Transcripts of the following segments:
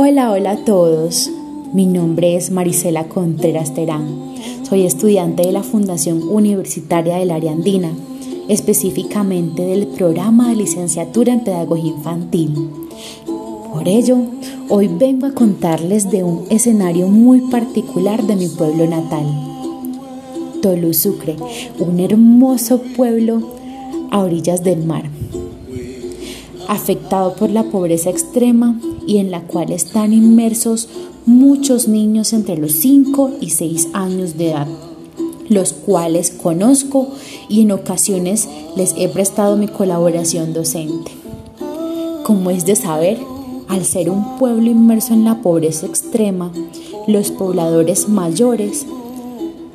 Hola, hola a todos. Mi nombre es Marisela Contreras Terán. Soy estudiante de la Fundación Universitaria del Área Andina, específicamente del programa de licenciatura en Pedagogía Infantil. Por ello, hoy vengo a contarles de un escenario muy particular de mi pueblo natal, Tolu Sucre, un hermoso pueblo a orillas del mar afectado por la pobreza extrema y en la cual están inmersos muchos niños entre los 5 y 6 años de edad, los cuales conozco y en ocasiones les he prestado mi colaboración docente. Como es de saber, al ser un pueblo inmerso en la pobreza extrema, los pobladores mayores,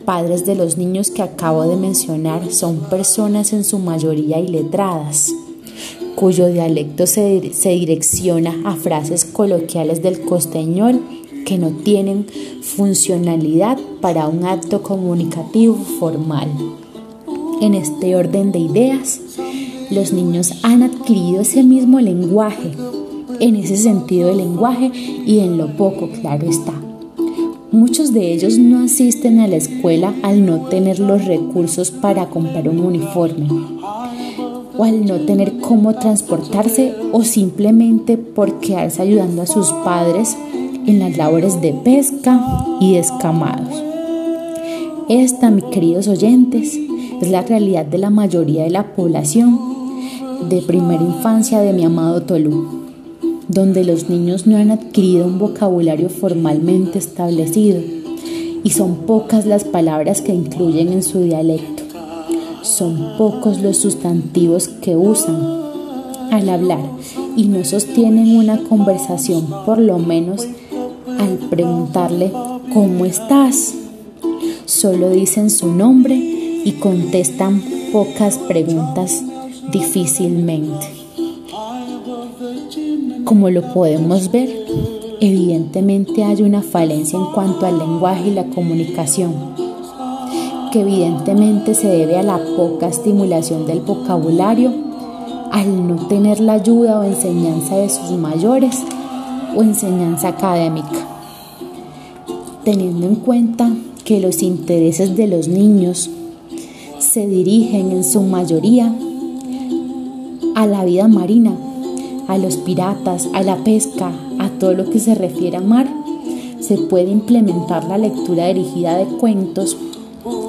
padres de los niños que acabo de mencionar, son personas en su mayoría iletradas cuyo dialecto se, direcciona a frases coloquiales del costeñol que no tienen funcionalidad para un acto comunicativo formal. En este orden de ideas, los niños han adquirido ese mismo lenguaje, en ese sentido del lenguaje y en lo poco, claro está. Muchos de ellos no asisten a la escuela al no tener los recursos para comprar un uniforme o al no tener cómo transportarse o simplemente por quedarse ayudando a sus padres en las labores de pesca y descamados. Esta, mis queridos oyentes, es la realidad de la mayoría de la población de primera infancia de mi amado Tolú, donde los niños no han adquirido un vocabulario formalmente establecido y son pocas las palabras que incluyen en su dialecto son pocos los sustantivos que usan al hablar y no sostienen una conversación por lo menos al preguntarle ¿cómo estás? Solo dicen su nombre y contestan pocas preguntas difícilmente. Como lo podemos ver, evidentemente hay una falencia en cuanto al lenguaje y la comunicación que evidentemente se debe a la poca estimulación del vocabulario, al no tener la ayuda o enseñanza de sus mayores o enseñanza académica. Teniendo en cuenta que los intereses de los niños se dirigen en su mayoría a la vida marina, a los piratas, a la pesca, a todo lo que se refiere a mar, se puede implementar la lectura dirigida de cuentos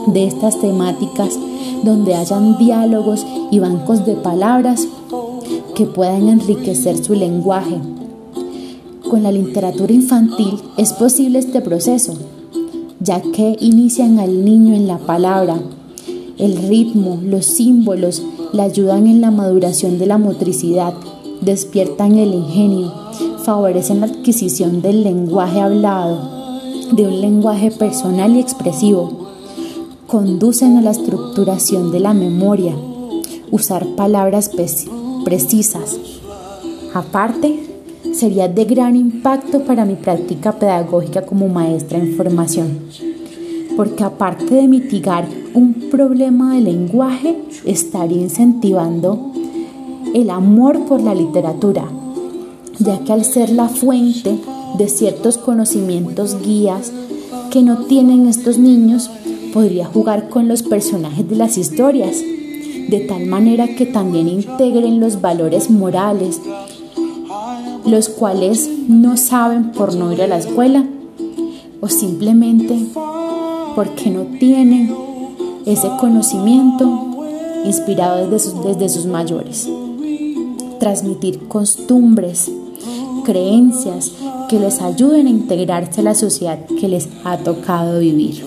de estas temáticas donde hayan diálogos y bancos de palabras que puedan enriquecer su lenguaje. Con la literatura infantil es posible este proceso, ya que inician al niño en la palabra. El ritmo, los símbolos le ayudan en la maduración de la motricidad, despiertan el ingenio, favorecen la adquisición del lenguaje hablado, de un lenguaje personal y expresivo conducen a la estructuración de la memoria, usar palabras precisas. Aparte, sería de gran impacto para mi práctica pedagógica como maestra en formación, porque aparte de mitigar un problema de lenguaje, estaría incentivando el amor por la literatura, ya que al ser la fuente de ciertos conocimientos guías que no tienen estos niños, podría jugar con los personajes de las historias, de tal manera que también integren los valores morales, los cuales no saben por no ir a la escuela o simplemente porque no tienen ese conocimiento inspirado desde sus, desde sus mayores. Transmitir costumbres, creencias que les ayuden a integrarse a la sociedad que les ha tocado vivir.